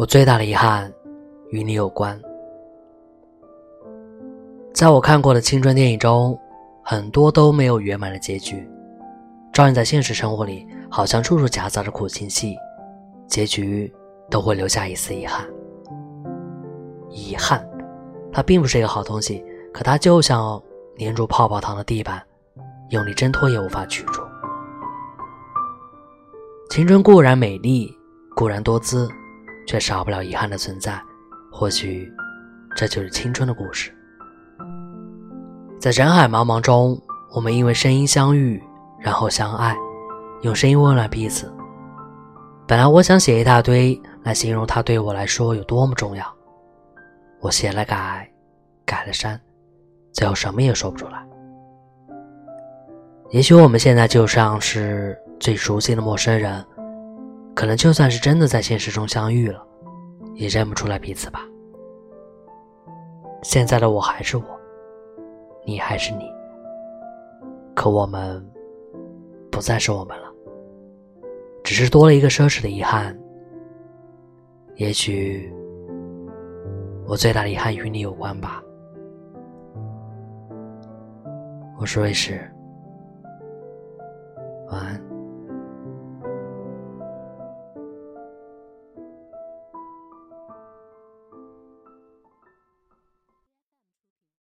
我最大的遗憾与你有关。在我看过的青春电影中，很多都没有圆满的结局。照样在现实生活里，好像处处夹杂着苦情戏，结局都会留下一丝遗憾。遗憾，它并不是一个好东西，可它就像粘住泡泡糖的地板，用力挣脱也无法取出。青春固然美丽，固然多姿。却少不了遗憾的存在，或许这就是青春的故事。在人海茫茫中，我们因为声音相遇，然后相爱，用声音温暖彼此。本来我想写一大堆来形容他对我来说有多么重要，我写了改，改了删，最后什么也说不出来。也许我们现在就像是最熟悉的陌生人。可能就算是真的在现实中相遇了，也认不出来彼此吧。现在的我还是我，你还是你，可我们不再是我们了，只是多了一个奢侈的遗憾。也许我最大的遗憾与你有关吧。我是瑞士，